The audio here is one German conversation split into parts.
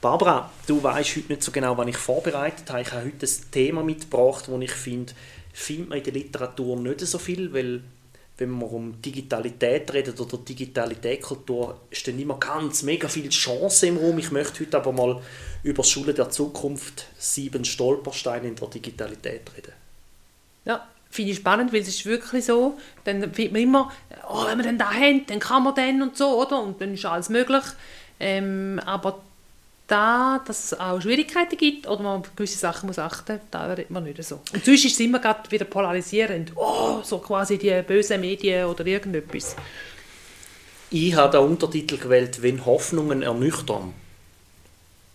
Barbara, du weißt heute nicht so genau, was ich vorbereitet habe. Ich habe heute ein Thema mitgebracht, das ich finde, findet man in der Literatur nicht so viel, weil wenn man um Digitalität redet oder Digitalitätskultur, ist dann immer ganz mega viel Chance im Raum. Ich möchte heute aber mal über Schule der Zukunft, sieben Stolpersteine in der Digitalität reden. Ja, finde ich spannend, weil es ist wirklich so, dann findet man immer, oh, wenn wir dann da haben, dann kann man dann und so, oder? Und dann ist alles möglich. Ähm, aber da, dass es auch Schwierigkeiten gibt oder man auf gewisse Sachen muss achten, da redet man nicht so. Und sonst ist es immer wieder polarisierend. Oh, so quasi die bösen Medien oder irgendetwas. Ich habe den Untertitel gewählt, wenn Hoffnungen ernüchtern.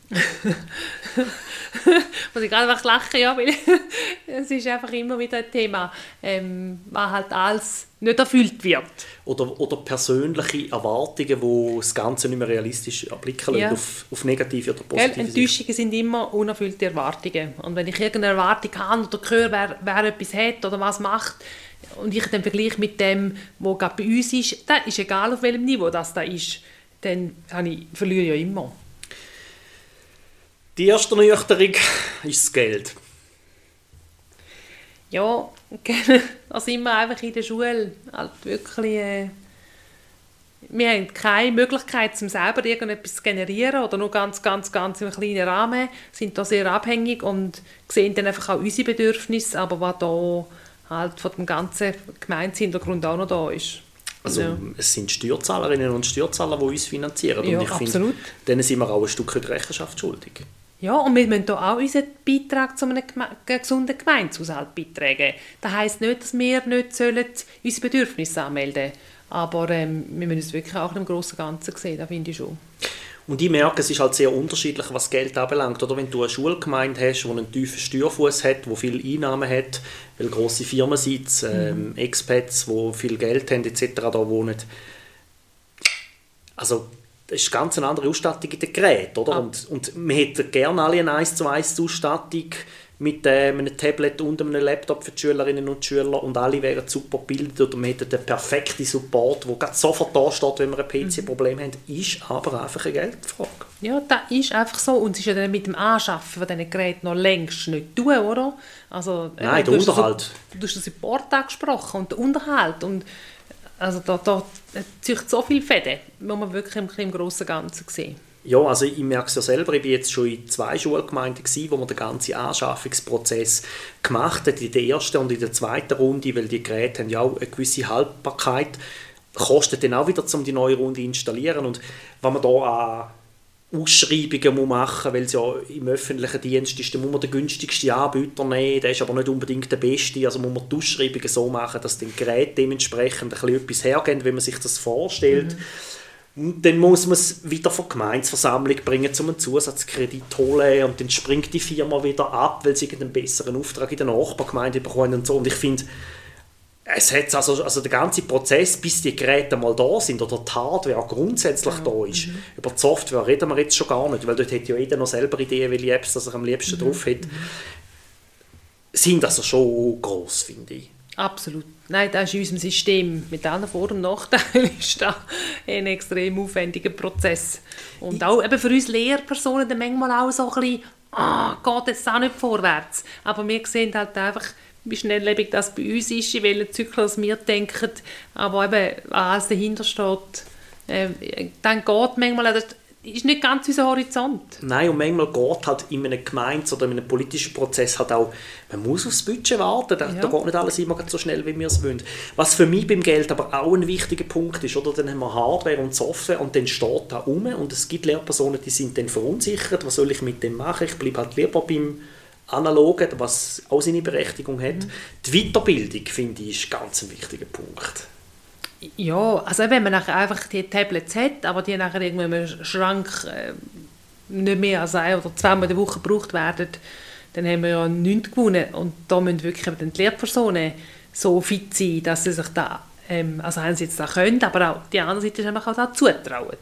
muss ich gerade einfach lachen, ja, weil es ist einfach immer wieder ein Thema, ähm, was halt alles nicht erfüllt wird. Oder, oder persönliche Erwartungen, wo das Ganze nicht mehr realistisch erblicken ja. auf, auf negative oder positive ja, Enttäuschungen sind immer unerfüllte Erwartungen. Und wenn ich irgendeine Erwartung habe oder höre, wer, wer etwas hat oder was macht, und ich dann vergleiche mit dem, was gerade bei uns ist, dann ist egal, auf welchem Niveau das da ist, dann ich, verliere ich ja immer. Die erste Ernüchterung ist das Geld. Ja, da sind wir einfach in der Schule halt wirklich... Äh, wir haben keine Möglichkeit, um selber irgendetwas zu generieren oder nur ganz, ganz, ganz im kleinen Rahmen, sind da sehr abhängig und sehen dann einfach auch unsere Bedürfnisse, aber was da halt von dem ganzen Gemeindehintergrund auch noch da ist. Also ja. es sind Steuerzahlerinnen und Steuerzahler, die uns finanzieren. Ja, und ich absolut. Finde, denen sind wir auch ein Stück Rechenschaft schuldig. Ja, und wir müssen auch unseren Beitrag zu einem gesunden Gemeindehaushalt beitragen. Das heisst nicht, dass wir nicht sollen unsere Bedürfnisse anmelden sollen. Aber ähm, wir müssen es wirklich auch im grossen Ganzen sehen, das finde ich schon. Und ich merke, es ist halt sehr unterschiedlich, was Geld anbelangt. Oder wenn du eine Schulgemeinde hast, die einen tiefen Steuerfuß hat, die viele Einnahmen hat, weil grosse Firmen sind, ähm, mhm. Expats, die viel Geld haben etc. da wohnen. Also das ist ganz eine andere Ausstattung in den Geräten, oder? Ah. Und, und man hätte gerne alle eine 1 zu 1 Ausstattung mit äh, einem Tablet und einem Laptop für die Schülerinnen und Schüler und alle wären super gebildet oder man hätte den perfekten Support, der sofort da steht, wenn wir ein PC-Problem mhm. haben, ist aber einfach eine Geldfrage. Ja, das ist einfach so und es ist ja dann mit dem Anschaffen von diesen Geräten noch längst nicht tun, oder? Also, äh, Nein, der Unterhalt. du hast den Support angesprochen und den Unterhalt und also da, da zieht so viele Fäden, muss man wirklich im, im grossen Ganzen sehen. Ja, also ich merke es ja selber, ich war jetzt schon in zwei Schulgemeinden, gewesen, wo man den ganzen Anschaffungsprozess gemacht hat, in der ersten und in der zweiten Runde, weil die Geräte haben ja auch eine gewisse Haltbarkeit, kostet dann auch wieder, um die neue Runde zu installieren und wenn man da an Ausschreibungen muss machen weil es ja im öffentlichen Dienst ist, dann muss man den günstigsten Anbieter nehmen, der ist aber nicht unbedingt der beste, also muss man die Ausschreibungen so machen, dass die Geräte dementsprechend ein bisschen etwas hergeben, wenn man sich das vorstellt. Mhm. Und dann muss man es wieder von Gemeinsversammlung bringen, um einen Zusatzkredit zu holen und dann springt die Firma wieder ab, weil sie einen besseren Auftrag in der Nachbargemeinde bekommen und so. Und ich finde, es hat also, also der ganze Prozess, bis die Geräte mal da sind oder die Hardware auch grundsätzlich ja. da ist. Mhm. Über die Software reden wir jetzt schon gar nicht, weil dort hat ja jeder noch selber Ideen, welche Apps das er am liebsten mhm. drauf hat. Mhm. Sind also schon groß, finde ich. Absolut. Nein, das ist in unserem System mit allen Vor- und Nachteilen ist da ein extrem aufwendiger Prozess. Und auch eben für uns Lehrpersonen dann manchmal auch so ein bisschen, ah, geht jetzt auch nicht vorwärts. Aber wir sehen halt einfach, wie schnelllebig das bei uns ist, in welchem Zyklus wir denken, aber eben, was dahinter steht, äh, dann geht manchmal, das ist nicht ganz unser Horizont. Nein, und manchmal geht halt in einem Gemeins- oder in einem politischen Prozess halt auch, man muss aufs Budget warten, da, ja. da geht nicht alles immer so schnell, wie wir es wollen. Was für mich beim Geld aber auch ein wichtiger Punkt ist, oder? dann haben wir Hardware und Software und dann steht da rum und es gibt Lehrpersonen, die sind dann verunsichert, was soll ich mit dem machen, ich bleibe halt lieber beim Analogen, was auch seine Berechtigung hat. Mhm. Die Weiterbildung, finde ich, ist ganz ein wichtiger Punkt. Ja, also wenn man nachher einfach die Tablets hat, aber die nachher irgendwo im Schrank äh, nicht mehr als ein oder zweimal in der Woche gebraucht werden, dann haben wir ja nichts gewonnen. Und da müssen wirklich die Lehrpersonen so fit sein, dass sie sich da, ähm, also einerseits da können, aber auch die andere Seite ist auch da zutrauen.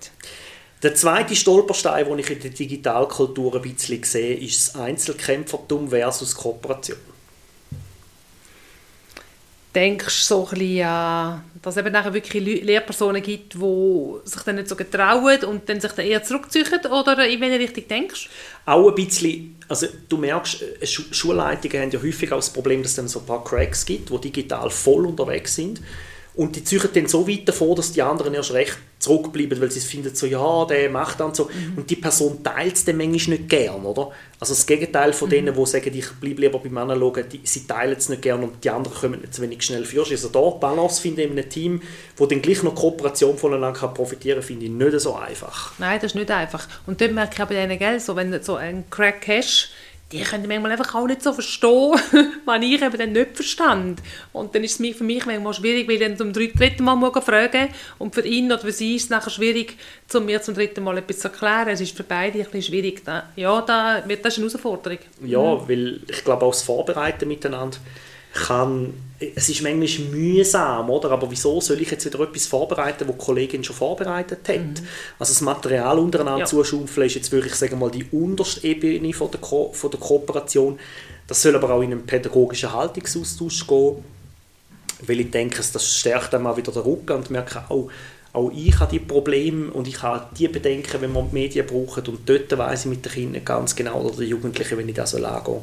Der zweite Stolperstein, den ich in der Digitalkultur ein bisschen sehe, ist das Einzelkämpfertum versus Kooperation denkst du so ein bisschen an, dass es eben nachher wirklich Lehrpersonen gibt, die sich dann nicht so getrauen und dann sich dann eher zurückziehen? Oder in welche Richtung denkst du? Auch ein bisschen, also du merkst, äh, Schulleitungen haben ja häufig auch das Problem, dass es dann so ein paar Cracks gibt, die digital voll unterwegs sind und die ziehen dann so weit davor, dass die anderen erst recht zurückbleiben, weil sie finden so, ja, der macht dann so. Mhm. Und die Person teilt es dann manchmal nicht gern, oder? Also das Gegenteil von mhm. denen, die sagen, ich bleibe lieber beim Analogen, die, sie teilen es nicht gern und die anderen kommen nicht so wenig schnell für. Also da Balance finde ich in einem Team, wo dann gleich noch Kooperation voneinander kann profitieren kann, finde ich nicht so einfach. Nein, das ist nicht einfach. Und dort merke ich aber denen, gell, so, wenn du so einen Crack hast, die können manchmal einfach auch nicht so verstehen, was ich eben dann nicht verstand. Und dann ist es für mich manchmal schwierig, weil ich dann zum dritten Mal fragen und für ihn oder für sie ist es nachher schwierig, um mir zum dritten Mal etwas zu erklären. Es ist für beide ein bisschen schwierig. Ja, das ist eine Herausforderung. Ja, mhm. weil ich glaube auch das Vorbereiten miteinander kann, es ist manchmal mühsam, oder? aber wieso soll ich jetzt wieder etwas vorbereiten, was die Kollegin schon vorbereitet hat? Mhm. Also das Material untereinander ja. zuschaufeln ist jetzt wirklich sagen mal, die unterste Ebene von der, Ko von der Kooperation. Das soll aber auch in einen pädagogischen Haltungsaustausch gehen, weil ich denke, das stärkt dann mal wieder den Rücken und merke auch, auch ich habe die Probleme und ich habe die Bedenken, wenn man die Medien braucht und dort weiss ich mit den Kindern ganz genau, oder den Jugendlichen, wenn ich das so angehe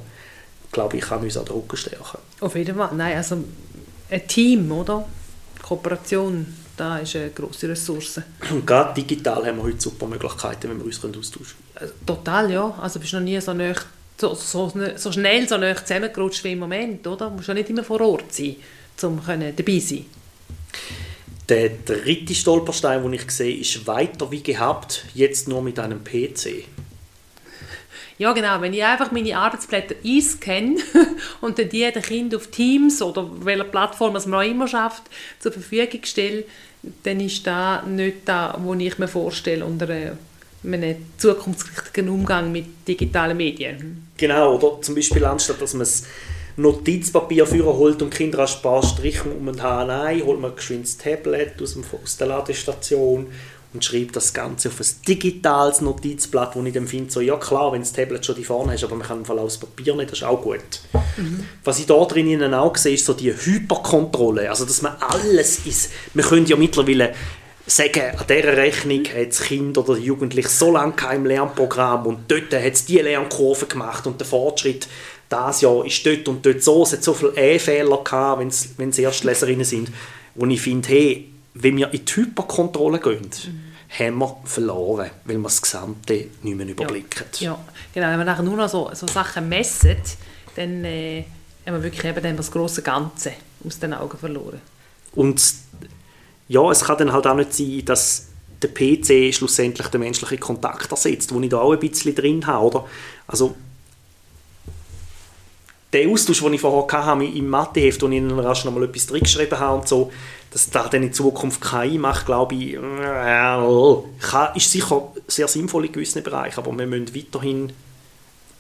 glaube ich, kann uns an den Rücken stärken. Auf jeden Fall. Nein, also ein Team, oder? Kooperation, da ist eine grosse Ressource. Und gerade digital haben wir heute super Möglichkeiten, wenn wir uns austauschen können. Äh, total, ja. Also bist du noch nie so, nah, so, so, so schnell so nah zusammengerutscht wie im Moment, oder? Du musst ja nicht immer vor Ort sein, um dabei zu sein. Der dritte Stolperstein, den ich sehe, ist weiter wie gehabt, jetzt nur mit einem PC. Ja, genau. Wenn ich einfach meine Arbeitsblätter einscanne und dann die den Kind auf Teams oder welcher Plattform man auch immer schafft, zur Verfügung stelle, dann ist das nicht das, was ich mir vorstelle unter einem zukunftsgerichteten Umgang mit digitalen Medien. Genau, oder zum Beispiel anstatt dass man das Notizpapier führen holt und Kinder ein paar Striche um haben, nein, holt man geschwind das Tablet aus, dem, aus der Ladestation und schreibe das Ganze auf ein digitales Notizblatt, wo ich dann finde, so, ja klar, wenn das Tablet schon die vorne hast, aber man kann im Fall auch das Papier nicht, das ist auch gut. Mhm. Was ich da drinnen auch sehe, ist so die Hyperkontrolle, also dass man alles ist, wir können ja mittlerweile sagen, an dieser Rechnung hat das Kind oder der Jugendliche so lange kein Lernprogramm und dort hat es diese Lernkurve gemacht und der Fortschritt das Jahr ist dort und dort so, es hat so viele E-Fehler gehabt, wenn es Erstleserinnen sind, wo ich finde, hey, wenn wir in die Hyperkontrolle gehen, mhm. haben wir verloren, weil wir das Gesamte nicht mehr überblicken. Ja, ja. genau. Wenn wir nachher nur noch so, so Sachen messen, dann äh, haben wir wirklich eben dann das große Ganze aus den Augen verloren. Und ja, es kann dann halt auch nicht sein, dass der PC schlussendlich den menschlichen Kontakt ersetzt, wo ich da auch ein bisschen drin habe, oder? Also der Austausch, den ich vorher hatte im Matheheft, wo ich dann rasch noch mal etwas drin geschrieben habe und so, dass da dann in Zukunft KI macht, glaube ich, ist sicher sehr sinnvoll in gewissen Bereichen, aber wir müssen weiterhin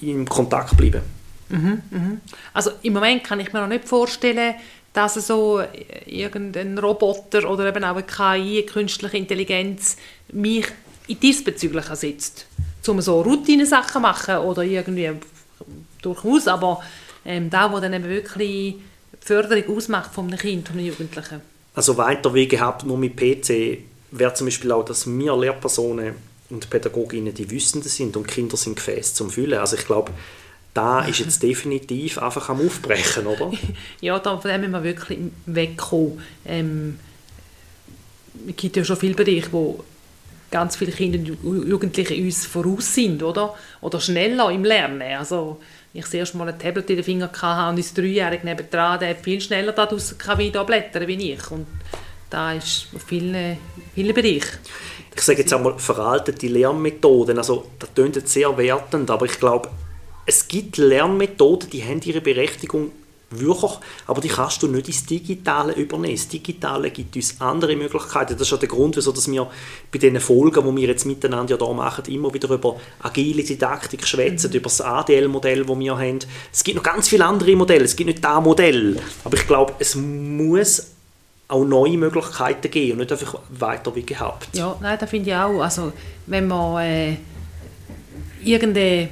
im Kontakt bleiben. Mhm, mhm. Also im Moment kann ich mir noch nicht vorstellen, dass so irgendein Roboter oder eben auch eine KI, eine künstliche Intelligenz, mich diesbezüglich ersetzt. Um so Routine-Sachen machen oder irgendwie durchaus, aber ähm, da, wo dann eben wirklich die Förderung ausmacht von einem Kind, von einem Jugendlichen also weiter wie gehabt, nur mit PC, wäre zum Beispiel auch, dass wir Lehrpersonen und Pädagoginnen die Wissenden sind und Kinder sind Gefäß zum Füllen. Also ich glaube, da ist jetzt definitiv einfach am Aufbrechen, oder? ja, da, von dem müssen wir wirklich wegkommen. Ähm, es gibt ja schon viele Bereiche, wo ganz viele Kinder und Jugendliche uns voraus sind, oder? Oder schneller im Lernen. Also, ich das erste Mal ein Tablet in den Finger hatte und unser Dreijähriger nebendran, der viel schneller da draussen wie da blättern wie ich. Und da ist auf vielen, vielen Bereichen. Ich sage jetzt einmal veraltete Lernmethoden, also das klingt sehr wertend, aber ich glaube, es gibt Lernmethoden, die haben ihre Berechtigung wirklich, aber die kannst du nicht ins Digitale übernehmen. Das Digitale gibt uns andere Möglichkeiten. Das ist auch der Grund, wieso wir bei den Folgen, die wir jetzt miteinander hier machen, immer wieder über agile Didaktik schwätzen, mhm. über das ADL-Modell, das wir haben. Es gibt noch ganz viele andere Modelle, es gibt nicht das Modell, aber ich glaube, es muss auch neue Möglichkeiten geben und nicht einfach weiter wie gehabt. Ja, nein, das finde ich auch. Also, wenn man äh, irgendeine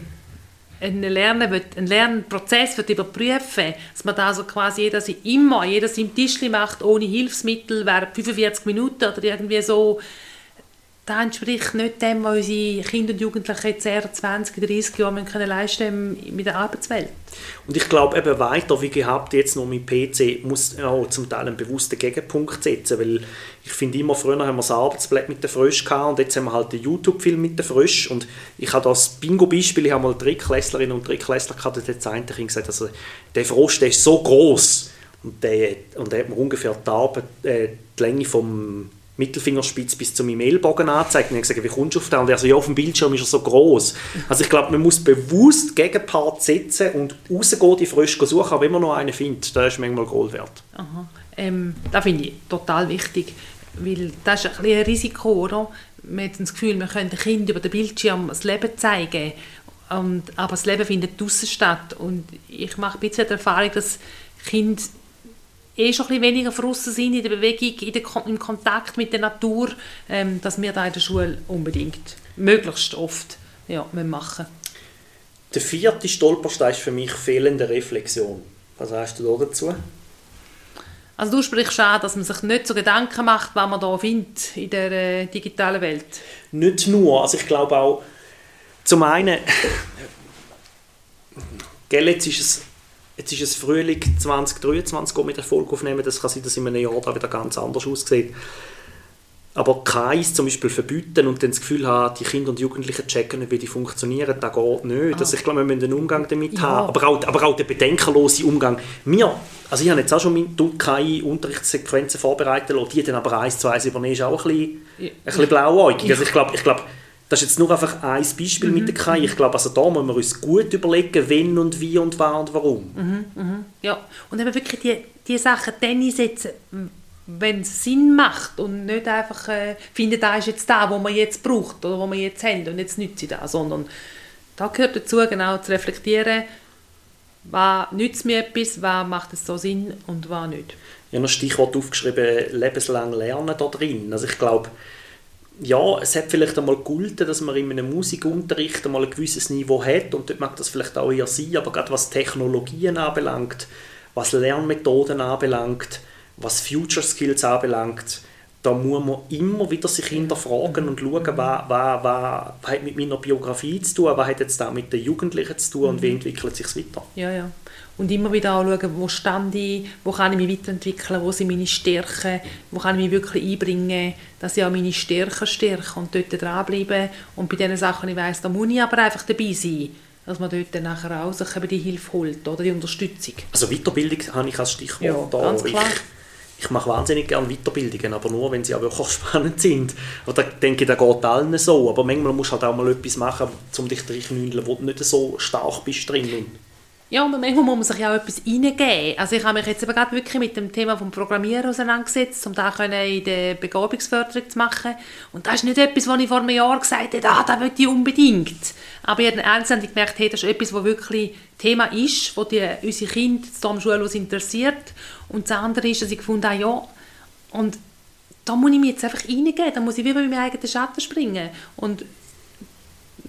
einen, Lernen will, einen Lernprozess wird überprüfen dass man da also quasi jeder immer, jeder sein Tischli macht, ohne Hilfsmittel, während 45 Minuten oder irgendwie so, das entspricht nicht dem, was unsere Kinder und Jugendlichen jetzt eher 20, 30 Jahre können leisten mit der Arbeitswelt. Und ich glaube eben weiter, wie gehabt, jetzt noch mit PC, muss auch zum Teil einen bewussten Gegenpunkt setzen, weil ich finde immer, früher haben wir das Arbeitsblatt mit den Frösch gehabt und jetzt haben wir halt den YouTube-Film mit den Frösch und ich habe das Bingo-Beispiel, ich habe mal Drittklässlerinnen und Drittklässler gehabt, und jetzt eine gesagt, also der Frosch, der ist so groß und der, und der hat mir ungefähr die, Arbeit, äh, die Länge vom Mittelfingerspitz bis zu meinem Ellbogen angezeigt. Und ich gesagt, wie kommst du auf den? Und er so, ja, auf dem Bildschirm ist er so groß. Also ich glaube, man muss bewusst Gegenpart setzen und rausgehen, die Frösche suchen, aber immer noch einen findet. Das ist manchmal Gold wert. Aha. Ähm, das finde ich total wichtig, weil das ist ein, ein Risiko, oder? Man hat das Gefühl, können den Kindern über den Bildschirm das Leben zeigen, und, aber das Leben findet draußen statt. Und ich mache ein bisschen die Erfahrung, dass Kinder eh schon ein weniger draussen sind in der Bewegung, in der, im Kontakt mit der Natur, ähm, dass wir da in der Schule unbedingt, möglichst oft, ja, machen Der vierte Stolperstein ist für mich fehlende Reflexion. Was sagst du dazu? Also du sprichst an, dass man sich nicht so Gedanken macht, was man da findet in der äh, digitalen Welt. Nicht nur, also ich glaube auch, zum einen, gell, jetzt ist es Jetzt ist es Frühling 2023, wo wir den Erfolg aufnehmen. Das kann sein, dass in einem Jahr da wieder ganz anders aussieht. Aber keins zum Beispiel verbieten und dann das Gefühl haben, die Kinder und Jugendlichen checken nicht, wie die funktionieren, das geht nicht. Ah. Also ich glaube, wir müssen einen Umgang damit ja. haben. Aber auch, aber auch der bedenkenlose Umgang. Wir, also ich habe jetzt auch schon meine KI-Unterrichtssequenzen vorbereitet lassen, die dann aber eins zu eins übernehmen, ist auch ein bisschen, ein bisschen blauäugig. Also ich glaube, ich glaube das ist jetzt nur einfach ein Beispiel mhm. mit der KI. Ich glaube, also da müssen wir uns gut überlegen, wenn und wie und wann und warum. Mhm, mhm. Ja, und eben wirklich die, die Sachen dann einsetzen, wenn es Sinn macht und nicht einfach äh, finden, da ist jetzt da, wo man jetzt braucht oder wo man jetzt haben und jetzt nütze ich das, sondern da gehört dazu, genau zu reflektieren, was nützt mir etwas, was macht es so Sinn und was nicht. Ich habe ein Stichwort aufgeschrieben, lebenslang lernen da drin. Also ich glaube, ja, es hat vielleicht einmal geholfen, dass man in einem Musikunterricht einmal ein gewisses Niveau hat und dort mag das vielleicht auch eher sein, aber gerade was Technologien anbelangt, was Lernmethoden anbelangt, was Future Skills anbelangt, da muss man immer wieder sich hinterfragen und schauen, was, was, was, was hat mit meiner Biografie zu tun, was hat jetzt da mit den Jugendlichen zu tun und wie mhm. entwickelt sich weiter. Ja, ja und immer wieder anschauen, wo stand ich, wo kann ich mich weiterentwickeln, wo sind meine Stärken, wo kann ich mich wirklich einbringen, dass ich auch meine Stärken stärke und dort dranbleiben und bei diesen Sachen, ich weiss, da muss ich aber einfach dabei sein, dass man dort dann nachher auch sich die Hilfe holt oder die Unterstützung. Also Weiterbildung habe ich als Stichwort ja, da. Ganz klar. Ich, ich mache wahnsinnig gerne Weiterbildungen, aber nur, wenn sie auch wirklich spannend sind. Oder denke ich, das geht allen so. Aber manchmal musst du halt auch mal etwas machen, um dich reinzuknüllen, wo du nicht so stark bist drin. Ja, und manchmal muss man sich ja auch etwas reingeben. Also ich habe mich jetzt eben gerade wirklich mit dem Thema vom Programmieren auseinandergesetzt, um das in der Begabungsförderung zu machen. Und das ist nicht etwas, was ich vor einem Jahr gesagt habe, ah, das will ich unbedingt. Aber ich habe dann gemerkt, hey, das ist etwas, was wirklich Thema ist, das die, unsere Kinder hier am Schulhaus interessiert. Und das andere ist, dass ich gefunden habe, ja, und da muss ich mich jetzt einfach reingeben, da muss ich wie bei meinem eigenen Schatten springen. Und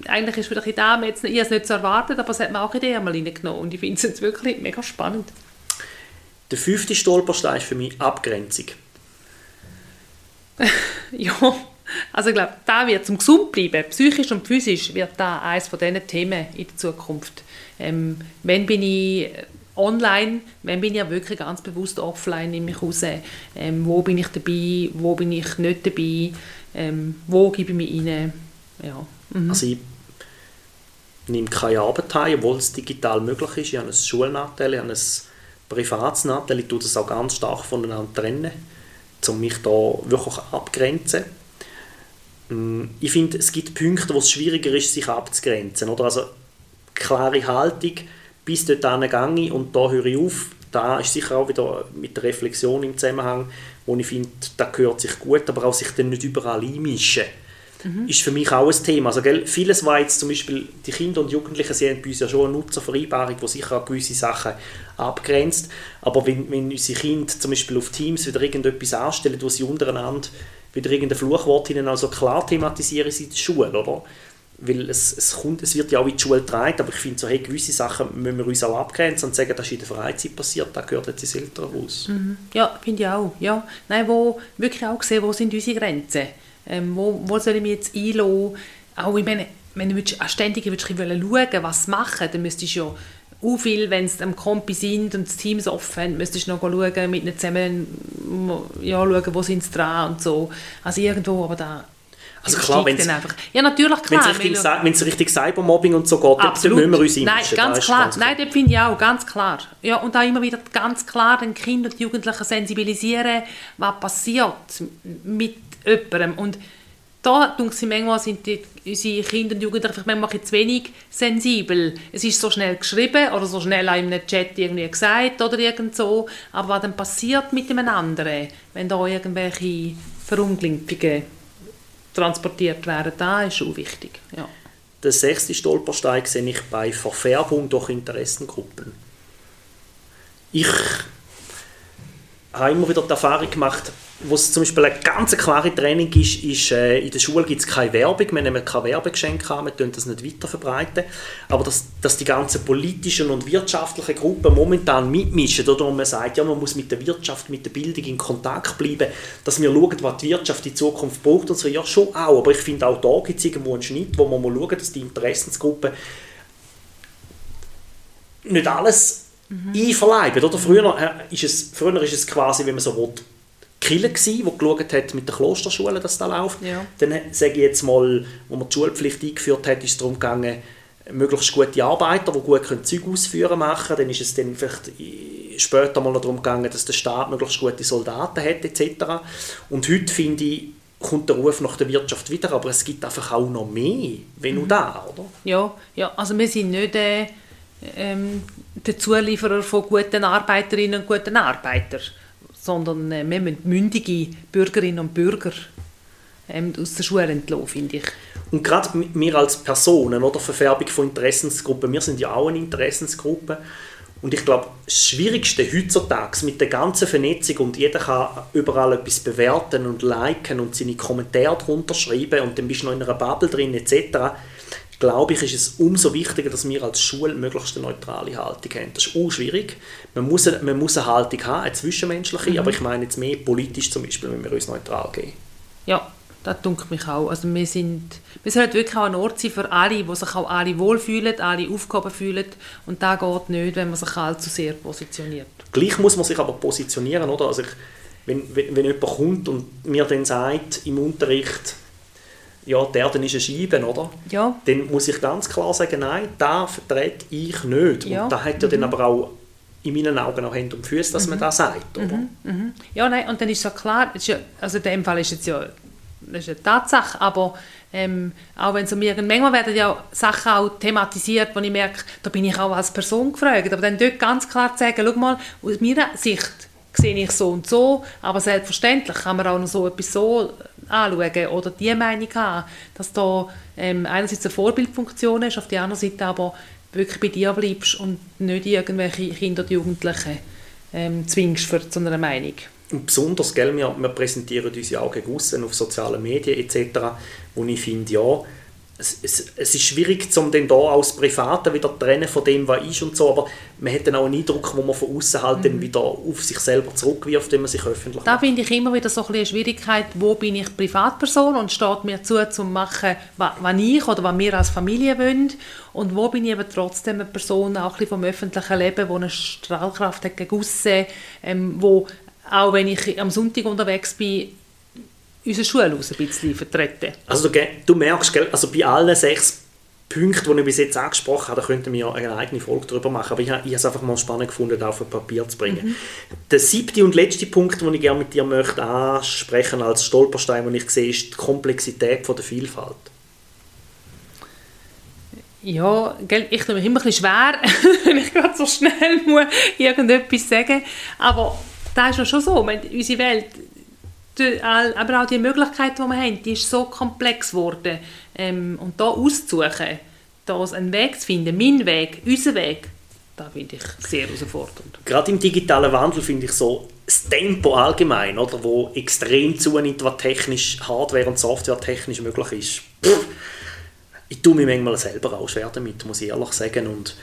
eigentlich ist vielleicht da, jetzt, ich habe es nicht so erwartet, aber es hat mir auch Ideen mal reingenommen und ich finde es jetzt wirklich mega spannend. Der fünfte Stolperstein ist für mich Abgrenzung. ja, also ich glaube, da wird zum gesund bleiben, psychisch und physisch, wird da eines von diesen Themen in der Zukunft. Ähm, wenn bin ich online, wenn bin ich ja wirklich ganz bewusst offline in mich raus, ähm, wo bin ich dabei, wo bin ich nicht dabei, ähm, wo gebe ich mich rein, ja. Mhm. Also ich nehme keine Arbeit heim, obwohl es digital möglich ist. Ich habe einen Schulnachteil, ich habe einen Privatsnachteil. Ich tue das auch ganz stark voneinander trennen, um mich da wirklich abgrenzen. Mm, ich finde, es gibt Punkte, wo es schwieriger ist, sich abzugrenzen. Oder? Also klare Haltung, bis dort gehe und da höre ich auf, da ist sicher auch wieder mit der Reflexion im Zusammenhang, wo ich finde, da gehört sich gut, aber auch sich dann nicht überall einmischen. Mhm. ist für mich auch ein Thema. Also, gell, vieles war jetzt zum Beispiel, die Kinder und Jugendlichen, sie haben bei uns ja schon eine Nutzervereinbarung, die sicher auch gewisse Sachen abgrenzt, aber wenn, wenn unsere Kinder zum Beispiel auf Teams wieder irgendetwas anstellen, wo sie untereinander wieder irgendein Fluchwort hinein also klar thematisieren sie der Schule, oder? Weil es, es, kommt, es wird ja auch in die Schule getragen, aber ich finde, so, hey, gewisse Sachen müssen wir uns auch abgrenzen und sagen, das ist in der Freizeit passiert, das gehört jetzt ins Elternhaus. Mhm. Ja, finde ich auch. Ja. Nein, wo wirklich auch sehen, wo sind unsere Grenzen? Ähm, wo, wo soll ich mich jetzt einlassen? Auch, ich meine, wenn du ständig willst, schauen was machen dann müsstest du ja auch viel, wenn es am Kompi sind und das Team so offen müsstest du noch schauen, mit ihnen zusammen ja, schauen, wo sind sie dran und so. Also irgendwo, aber da also klar, wenn einfach. Ja, natürlich, klar. Wenn es richtig, richtig Cybermobbing und so geht, dann müssen wir uns Nein, ganz klar. Ganz Nein, das finde ich auch, ganz klar. Ja, und auch immer wieder ganz klar den Kindern und Jugendlichen sensibilisieren, was passiert mit jemandem. Und da sie manchmal sind die, unsere Kinder und Jugendlichen manchmal zu wenig sensibel. Es ist so schnell geschrieben oder so schnell in einem Chat irgendwie gesagt oder irgend so. Aber was dann passiert mit dem anderen, wenn da irgendwelche Verunglimpfungen transportiert werden, da ist schon wichtig. Ja. Der sechste Stolperstein sehe ich bei Verfärbung durch Interessengruppen. Ich habe immer wieder die Erfahrung gemacht, wo es zum Beispiel eine ganz klare Training ist, ist äh, in der Schule gibt es keine Werbung, wir nehmen keine Werbegeschenke an, wir tun das nicht weiter verbreiten, aber dass, dass die ganzen politischen und wirtschaftlichen Gruppen momentan mitmischen, oder? Man sagt, ja, man muss mit der Wirtschaft, mit der Bildung in Kontakt bleiben, dass wir schauen, was die Wirtschaft in Zukunft braucht und so, ja, schon auch, aber ich finde auch da gibt es irgendwo einen Schnitt, wo man mal schauen, dass die Interessensgruppen nicht alles mhm. einverleiben, oder? Früher, äh, ist es, früher ist es quasi, wenn man so will, Kille gsi, wo geschaut hat mit der Klosterschule, dass das läuft. Ja. Dann sage ich jetzt mal, wo man die Schulpflicht eingeführt hat, ist es darum gegangen, möglichst gute Arbeiter, die gut können Zeug ausführen machen. Dann ist es dann vielleicht später mal darum gegangen, dass der Staat möglichst gute Soldaten hat etc. Und heute finde ich kommt der Ruf nach der Wirtschaft wieder, aber es gibt einfach auch noch mehr, wenn mhm. nur da, oder? Ja, ja, also wir sind nicht äh, ähm, der Zulieferer von guten Arbeiterinnen und guten Arbeitern sondern äh, wir müssen mündige Bürgerinnen und Bürger ähm, aus der Schule entlassen, finde ich. Und gerade wir als Personen, oder Verfärbung von Interessensgruppen, wir sind ja auch eine Interessensgruppe und ich glaube, das Schwierigste heutzutage mit der ganzen Vernetzung und jeder kann überall etwas bewerten und liken und seine Kommentare drunter schreiben und dann bist du noch in einer Bubble drin etc., glaube ich, ist es umso wichtiger, dass wir als Schule möglichst eine neutrale Haltung haben. Das ist auch schwierig. Man muss, eine, man muss eine Haltung haben, eine zwischenmenschliche, mhm. aber ich meine jetzt mehr politisch zum Beispiel, wenn wir uns neutral geben. Ja, das dunkelt mich auch. Also wir, sind, wir sollen wirklich auch ein Ort sein für alle, wo sich auch alle wohlfühlen, alle aufgehoben fühlen und das geht nicht, wenn man sich allzu sehr positioniert. Gleich muss man sich aber positionieren, oder? Also ich, wenn, wenn, wenn jemand kommt und mir dann sagt im Unterricht, ja, die Erde ist eine Scheibe, oder? Ja. Dann muss ich ganz klar sagen, nein, da vertrete ich nicht. Ja. Und da hat ja mhm. dann aber auch in meinen Augen auch Hände und Füße, dass mhm. man das sagt, oder? Mhm. Mhm. Ja, nein, und dann ist ja klar, ist ja, also in dem Fall ist es ja das ist eine Tatsache, aber ähm, auch wenn es um mir, manchmal werden ja Sachen auch thematisiert, wo ich merke, da bin ich auch als Person gefragt, aber dann dort ganz klar zu sagen, schau mal, aus meiner Sicht sehe ich so und so, aber selbstverständlich kann man auch noch so etwas so anschauen oder die Meinung haben, dass da ähm, einerseits eine Vorbildfunktion ist, auf der anderen Seite aber wirklich bei dir bleibst und nicht irgendwelche Kinder und Jugendlichen ähm, zwingst für zu einer Meinung. Und besonders, gell, wir, wir präsentieren uns ja auch auf sozialen Medien etc., wo ich finde, ja, es, es, es, ist schwierig, um dann da als Privaten wieder trennen von dem, was ist und so, aber man hat dann auch einen Eindruck, wo man von außen halt mhm. dann wieder auf sich selber zurückwirft, wenn man sich öffentlich Da finde ich immer wieder so ein eine Schwierigkeit, wo bin ich Privatperson und steht mir zu, zu machen, was, was ich oder was wir als Familie wollen und wo bin ich aber trotzdem eine Person, auch ein bisschen vom öffentlichen Leben, die eine Strahlkraft hat gegen aussen, ähm, wo auch wenn ich am Sonntag unterwegs bin, unsere Schule ein bisschen vertreten. Also du, du merkst, also bei allen sechs Punkten, die ich bis jetzt angesprochen habe, da könnten wir eine eigene Folge darüber machen, aber ich, ich habe es einfach mal spannend gefunden, auf ein Papier zu bringen. Mhm. Der siebte und letzte Punkt, den ich gerne mit dir möchte ansprechen als Stolperstein, den ich sehe, ist die Komplexität von der Vielfalt. Ja, gell, ich tue mich immer ein bisschen schwer, wenn ich gerade so schnell muss irgendetwas sagen Aber das ist ja schon so. Meine, unsere Welt, aber auch die Möglichkeiten, die wir haben, die ist so komplex geworden. Ähm, und da auszusuchen, da einen Weg zu finden, mein Weg, unser Weg, da finde ich sehr herausfordernd. Gerade im digitalen Wandel finde ich so das Tempo allgemein, oder, wo extrem zunimmt, was technisch, Hardware und Software technisch möglich ist. Pff ich tue mich manchmal selber auch schwer damit, muss ich ehrlich sagen. Und,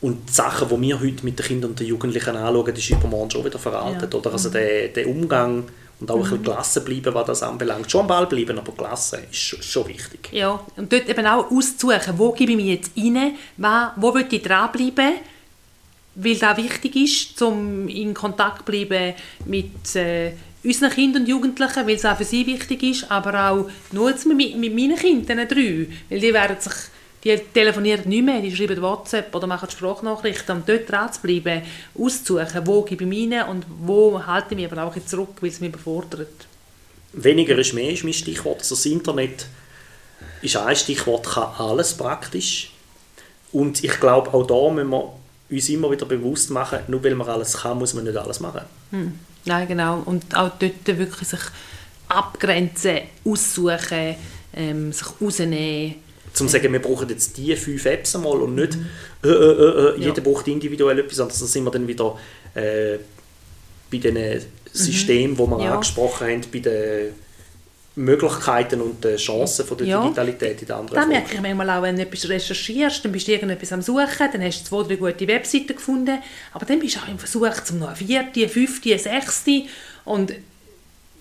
und die Sachen, die wir heute mit den Kindern und den Jugendlichen anschauen, ist übermorgen schon wieder veraltet. Ja. Oder? Also mhm. der, der Umgang und auch mhm. ein bisschen gelassen bleiben, was das anbelangt. Schon am Ball bleiben, aber gelassen ist schon, schon wichtig. Ja, und dort eben auch auszusuchen, wo gebe ich mich jetzt rein, wo, wo will ich dranbleiben, weil das wichtig ist, um in Kontakt zu bleiben mit... Äh, unseren Kindern und Jugendlichen, weil es auch für sie wichtig ist, aber auch nur mit, mit meinen Kindern, drei, weil die werden sich die telefonieren nicht mehr, die schreiben WhatsApp oder machen Sprachnachrichten, um dort dran zu bleiben, auszusuchen, wo gebe ich mich und wo halte ich mich aber auch zurück, weil es mich überfordert. Weniger ist mehr ist mein Stichwort. Das Internet ist ein Stichwort, kann alles praktisch. Und ich glaube, auch da müssen wir uns immer wieder bewusst machen, nur weil man alles kann, muss man nicht alles machen. Hm. Nein, genau. Und auch dort wirklich sich abgrenzen, aussuchen, ähm, sich rausnehmen. Zum zu sagen, wir brauchen jetzt diese fünf Apps einmal und nicht, mhm. äh, äh, äh, äh jeder ja. braucht individuell etwas anderes. Da sind wir dann wieder äh, bei den Systemen, mhm. wo wir ja. angesprochen haben, bei den Möglichkeiten und die Chancen von der ja. Digitalität in der anderen Das merke ich manchmal auch, wenn du etwas recherchierst, dann bist du irgendetwas am Suchen, dann hast du zwei, drei gute Webseiten gefunden, aber dann bist du auch im Versuch, zum noch eine vierte, eine fünfte, eine sechste und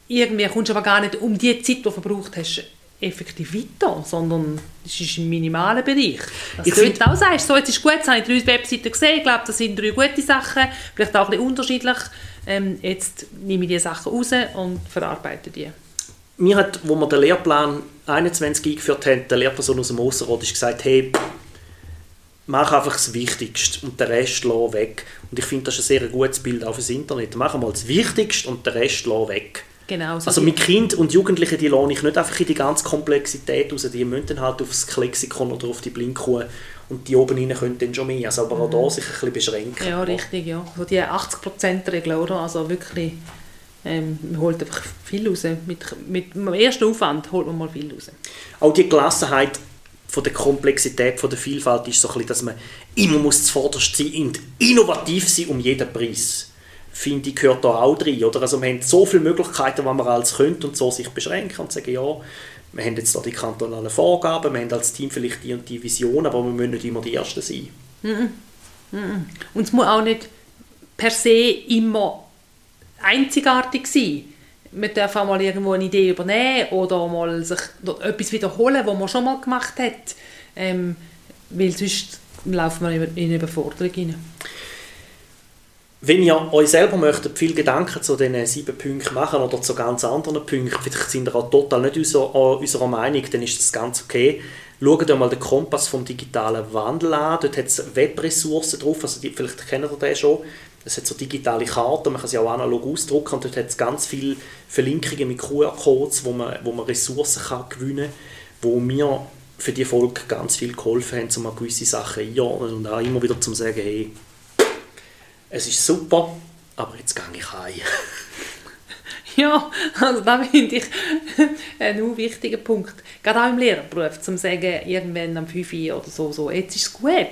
irgendwie kommst du aber gar nicht um die Zeit, die du verbraucht hast, effektiv weiter, sondern es ist im minimalen Bereich. Das ich könnte auch sagen, so, jetzt ist gut, jetzt habe ich drei Webseiten gesehen, ich glaube, das sind drei gute Sachen, vielleicht auch ein bisschen unterschiedlich. Ähm, jetzt nehme ich diese Sachen raus und verarbeite die mir hat, wo wir den Lehrplan 21 eingeführt haben, der Lehrperson aus dem Ausserrot ist gesagt, hey, mach einfach das Wichtigste und den Rest lass weg. Und ich finde, das ist ein sehr gutes Bild auf das Internet. Mach mal das Wichtigste und den Rest lass weg. Genau, so also mit Kind und Jugendlichen, die lasse ich nicht einfach in die ganze Komplexität raus. Die müssen dann halt aufs Lexikon oder auf die Blindkuh und die oben rein können dann schon mehr. Also aber auch mhm. da sich ein bisschen beschränken. Ja, richtig, ja. So die 80%-Regel, oder? Also wirklich ähm, man holt einfach viel raus. Mit, mit dem ersten Aufwand holt man mal viel raus. Auch die Gelassenheit von der Komplexität, von der Vielfalt ist so ein bisschen, dass man immer muss zuvorderst sein und innovativ sein um jeden Preis. Finde ich, gehört da auch drin. Oder? Also wir haben so viele Möglichkeiten, was man alles könnte und so sich beschränken und sagen, ja, wir haben jetzt da die kantonalen Vorgaben, wir haben als Team vielleicht die und die Vision, aber wir müssen nicht immer die Ersten sein. Mm -mm. Und es muss auch nicht per se immer einzigartig sein. Man darf auch mal irgendwo eine Idee übernehmen oder mal sich etwas wiederholen, was man schon mal gemacht hat. Ähm, weil sonst laufen wir in Überforderung hinein. Wenn ihr euch selber möchtet, viel Gedanken zu diesen sieben Punkten machen oder zu ganz anderen Punkten, vielleicht sind ihr auch total nicht unserer, unserer Meinung, dann ist das ganz okay. Schaut euch mal den Kompass vom digitalen Wandel an. Dort hat es Webressourcen drauf, also die, vielleicht kennt ihr den schon. Es hat so digitale Karten, man kann sie auch analog ausdrucken und dort hat es ganz viele Verlinkungen mit QR-Codes, wo man, wo man Ressourcen kann gewinnen kann, wo mir für die Folge ganz viel geholfen haben, um gewisse Sachen einordnen und auch immer wieder zu sagen, hey, es ist super, aber jetzt gehe ich heim. ja, also da finde ich ein wichtiger Punkt. Gerade auch im Lehrerberuf, zum sagen, irgendwann am 5 Uhr oder so, so, jetzt ist es gut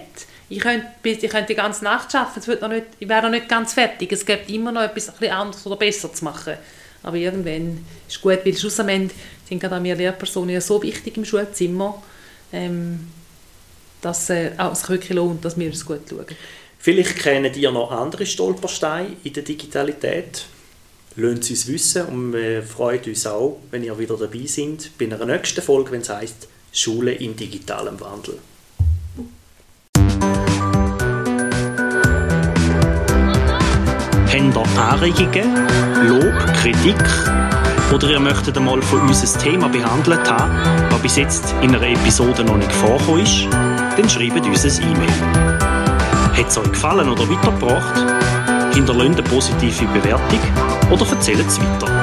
ich könnte, ich könnte die ganze Nacht arbeiten, es wird noch nicht, ich wäre noch nicht ganz fertig. Es gibt immer noch etwas ein anderes oder besser zu machen. Aber irgendwann ist es gut, weil schlussendlich sind gerade wir Lehrpersonen so wichtig im Schulzimmer, ähm, dass äh, es sich wirklich lohnt, dass wir es gut schauen. Vielleicht kennen ihr noch andere Stolpersteine in der Digitalität. Lasst es uns wissen und wir freuen uns auch, wenn ihr wieder dabei seid bei einer nächsten Folge, wenn es heisst Schule im digitalen Wandel. Habt ihr Anregungen, Lob, Kritik oder ihr möchtet einmal von uns ein Thema behandelt haben, das bis jetzt in einer Episode noch nicht vorgekommen ist, dann schreibt uns ein E-Mail. Hat es euch gefallen oder weitergebracht? Hinterlasst eine positive Bewertung oder erzählt es weiter.